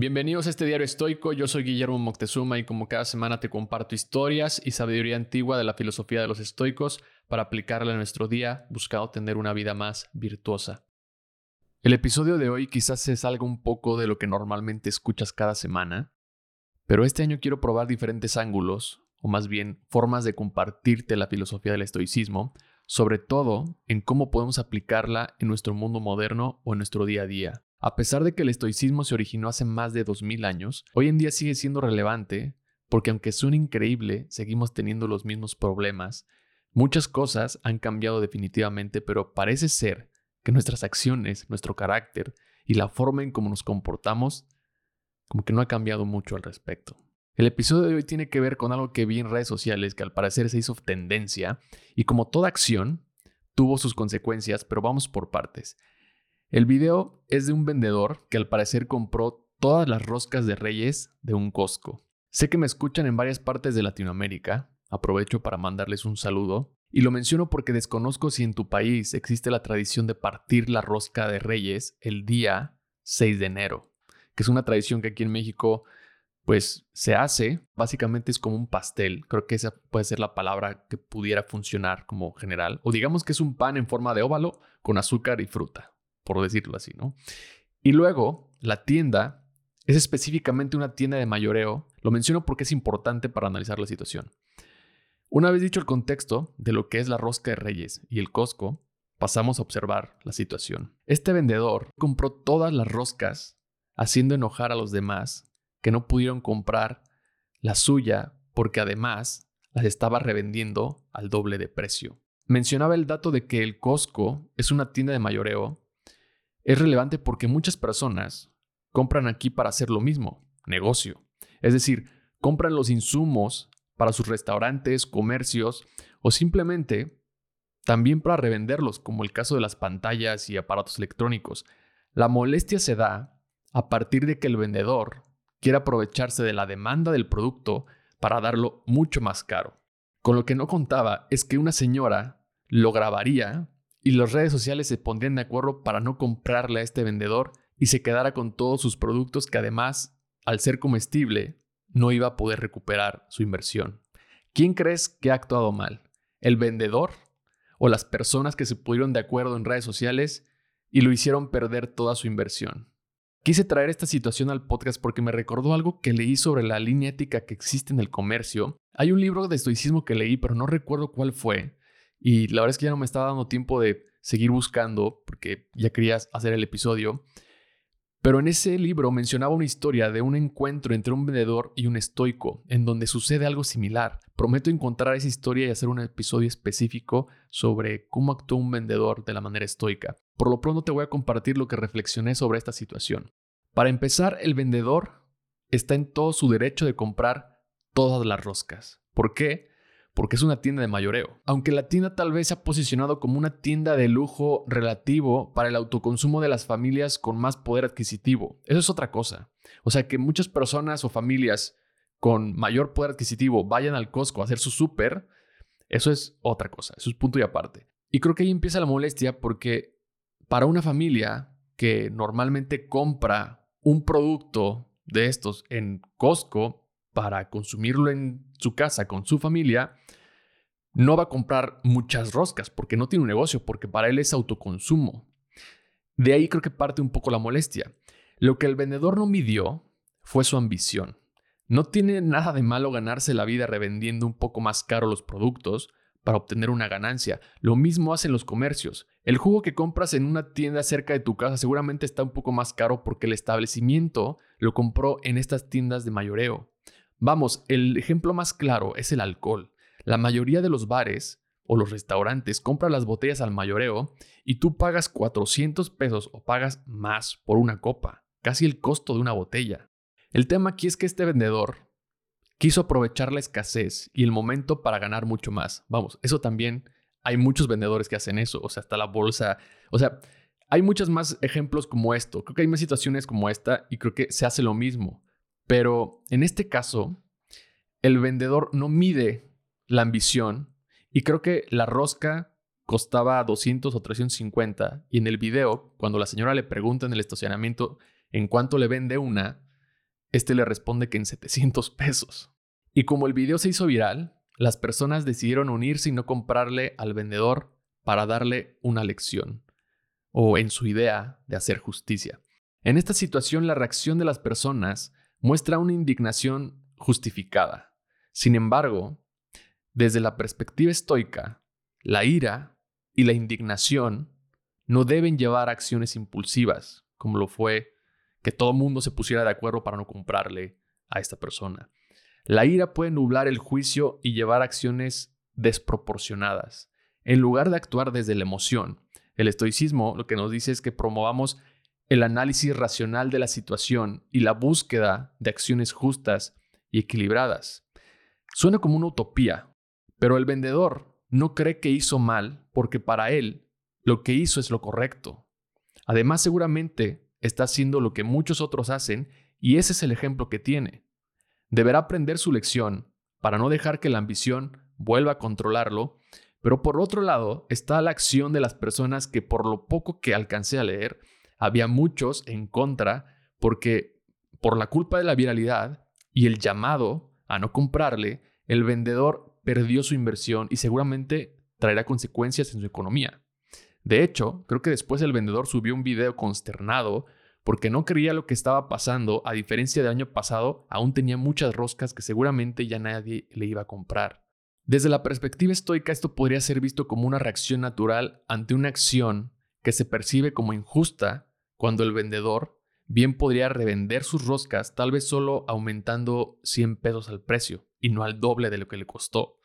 Bienvenidos a este diario estoico, yo soy Guillermo Moctezuma y como cada semana te comparto historias y sabiduría antigua de la filosofía de los estoicos para aplicarla en nuestro día buscando tener una vida más virtuosa. El episodio de hoy quizás se salga un poco de lo que normalmente escuchas cada semana, pero este año quiero probar diferentes ángulos, o más bien formas de compartirte la filosofía del estoicismo, sobre todo en cómo podemos aplicarla en nuestro mundo moderno o en nuestro día a día. A pesar de que el estoicismo se originó hace más de 2000 años, hoy en día sigue siendo relevante porque aunque suene increíble, seguimos teniendo los mismos problemas. Muchas cosas han cambiado definitivamente, pero parece ser que nuestras acciones, nuestro carácter y la forma en cómo nos comportamos como que no ha cambiado mucho al respecto. El episodio de hoy tiene que ver con algo que vi en redes sociales que al parecer se hizo tendencia y como toda acción tuvo sus consecuencias, pero vamos por partes. El video es de un vendedor que al parecer compró todas las roscas de reyes de un Costco. Sé que me escuchan en varias partes de Latinoamérica, aprovecho para mandarles un saludo, y lo menciono porque desconozco si en tu país existe la tradición de partir la rosca de reyes el día 6 de enero que es una tradición que aquí en México pues se hace, básicamente es como un pastel, creo que esa puede ser la palabra que pudiera funcionar como general, o digamos que es un pan en forma de óvalo con azúcar y fruta, por decirlo así, ¿no? Y luego, la tienda es específicamente una tienda de mayoreo, lo menciono porque es importante para analizar la situación. Una vez dicho el contexto de lo que es la rosca de reyes y el Costco, pasamos a observar la situación. Este vendedor compró todas las roscas haciendo enojar a los demás que no pudieron comprar la suya porque además las estaba revendiendo al doble de precio. Mencionaba el dato de que el Costco es una tienda de mayoreo. Es relevante porque muchas personas compran aquí para hacer lo mismo, negocio. Es decir, compran los insumos para sus restaurantes, comercios o simplemente también para revenderlos, como el caso de las pantallas y aparatos electrónicos. La molestia se da a partir de que el vendedor quiere aprovecharse de la demanda del producto para darlo mucho más caro. Con lo que no contaba es que una señora lo grabaría y las redes sociales se pondrían de acuerdo para no comprarle a este vendedor y se quedara con todos sus productos que además, al ser comestible, no iba a poder recuperar su inversión. ¿Quién crees que ha actuado mal? ¿El vendedor o las personas que se pusieron de acuerdo en redes sociales y lo hicieron perder toda su inversión? Quise traer esta situación al podcast porque me recordó algo que leí sobre la línea ética que existe en el comercio. Hay un libro de estoicismo que leí, pero no recuerdo cuál fue. Y la verdad es que ya no me estaba dando tiempo de seguir buscando porque ya quería hacer el episodio. Pero en ese libro mencionaba una historia de un encuentro entre un vendedor y un estoico, en donde sucede algo similar. Prometo encontrar esa historia y hacer un episodio específico sobre cómo actuó un vendedor de la manera estoica. Por lo pronto te voy a compartir lo que reflexioné sobre esta situación. Para empezar, el vendedor está en todo su derecho de comprar todas las roscas. ¿Por qué? Porque es una tienda de mayoreo. Aunque la tienda tal vez se ha posicionado como una tienda de lujo relativo para el autoconsumo de las familias con más poder adquisitivo. Eso es otra cosa. O sea, que muchas personas o familias con mayor poder adquisitivo vayan al Costco a hacer su súper, eso es otra cosa, eso es punto y aparte. Y creo que ahí empieza la molestia porque para una familia que normalmente compra un producto de estos en Costco para consumirlo en su casa con su familia, no va a comprar muchas roscas porque no tiene un negocio, porque para él es autoconsumo. De ahí creo que parte un poco la molestia. Lo que el vendedor no midió fue su ambición. No tiene nada de malo ganarse la vida revendiendo un poco más caro los productos, para obtener una ganancia. Lo mismo hacen los comercios. El jugo que compras en una tienda cerca de tu casa seguramente está un poco más caro porque el establecimiento lo compró en estas tiendas de mayoreo. Vamos, el ejemplo más claro es el alcohol. La mayoría de los bares o los restaurantes compran las botellas al mayoreo y tú pagas 400 pesos o pagas más por una copa, casi el costo de una botella. El tema aquí es que este vendedor quiso aprovechar la escasez y el momento para ganar mucho más. Vamos, eso también hay muchos vendedores que hacen eso, o sea, hasta la bolsa, o sea, hay muchos más ejemplos como esto. Creo que hay más situaciones como esta y creo que se hace lo mismo. Pero en este caso, el vendedor no mide la ambición y creo que la rosca costaba 200 o 350 y en el video, cuando la señora le pregunta en el estacionamiento en cuánto le vende una, este le responde que en 700 pesos. Y como el video se hizo viral, las personas decidieron unirse y no comprarle al vendedor para darle una lección, o en su idea de hacer justicia. En esta situación la reacción de las personas muestra una indignación justificada. Sin embargo, desde la perspectiva estoica, la ira y la indignación no deben llevar a acciones impulsivas, como lo fue que todo el mundo se pusiera de acuerdo para no comprarle a esta persona. La ira puede nublar el juicio y llevar a acciones desproporcionadas. En lugar de actuar desde la emoción, el estoicismo lo que nos dice es que promovamos el análisis racional de la situación y la búsqueda de acciones justas y equilibradas. Suena como una utopía, pero el vendedor no cree que hizo mal porque para él lo que hizo es lo correcto. Además, seguramente está haciendo lo que muchos otros hacen y ese es el ejemplo que tiene. Deberá aprender su lección para no dejar que la ambición vuelva a controlarlo, pero por otro lado está la acción de las personas que por lo poco que alcancé a leer, había muchos en contra porque por la culpa de la viralidad y el llamado a no comprarle, el vendedor perdió su inversión y seguramente traerá consecuencias en su economía. De hecho, creo que después el vendedor subió un video consternado porque no creía lo que estaba pasando, a diferencia del año pasado, aún tenía muchas roscas que seguramente ya nadie le iba a comprar. Desde la perspectiva estoica, esto podría ser visto como una reacción natural ante una acción que se percibe como injusta cuando el vendedor bien podría revender sus roscas tal vez solo aumentando 100 pesos al precio y no al doble de lo que le costó.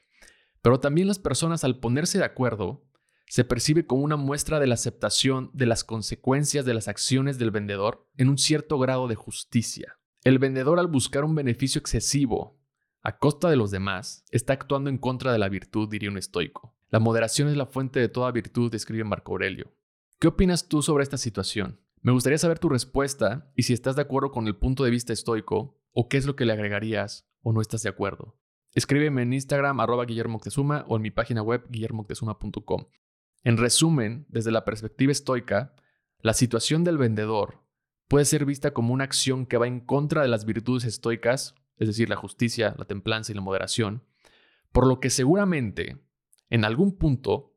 Pero también las personas al ponerse de acuerdo se percibe como una muestra de la aceptación de las consecuencias de las acciones del vendedor en un cierto grado de justicia. El vendedor al buscar un beneficio excesivo a costa de los demás está actuando en contra de la virtud, diría un estoico. La moderación es la fuente de toda virtud, describe Marco Aurelio. ¿Qué opinas tú sobre esta situación? Me gustaría saber tu respuesta y si estás de acuerdo con el punto de vista estoico o qué es lo que le agregarías o no estás de acuerdo. Escríbeme en Instagram arroba Guillermo o en mi página web guillermoctezuma.com. En resumen, desde la perspectiva estoica, la situación del vendedor puede ser vista como una acción que va en contra de las virtudes estoicas, es decir, la justicia, la templanza y la moderación, por lo que seguramente, en algún punto,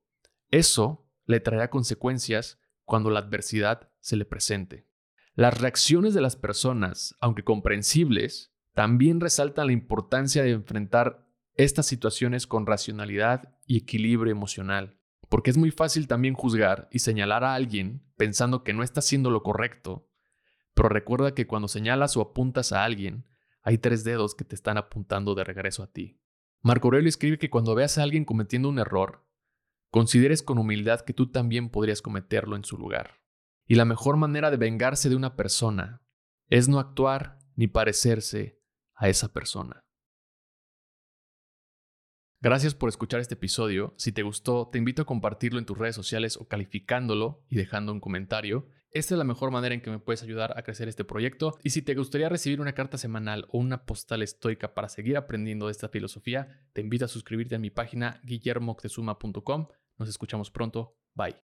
eso le traerá consecuencias cuando la adversidad se le presente. Las reacciones de las personas, aunque comprensibles, también resaltan la importancia de enfrentar estas situaciones con racionalidad y equilibrio emocional. Porque es muy fácil también juzgar y señalar a alguien pensando que no está haciendo lo correcto. Pero recuerda que cuando señalas o apuntas a alguien, hay tres dedos que te están apuntando de regreso a ti. Marco Aurelio escribe que cuando veas a alguien cometiendo un error, consideres con humildad que tú también podrías cometerlo en su lugar. Y la mejor manera de vengarse de una persona es no actuar ni parecerse a esa persona. Gracias por escuchar este episodio. Si te gustó, te invito a compartirlo en tus redes sociales o calificándolo y dejando un comentario. Esta es la mejor manera en que me puedes ayudar a crecer este proyecto. Y si te gustaría recibir una carta semanal o una postal estoica para seguir aprendiendo de esta filosofía, te invito a suscribirte a mi página guillermoctezuma.com. Nos escuchamos pronto. Bye.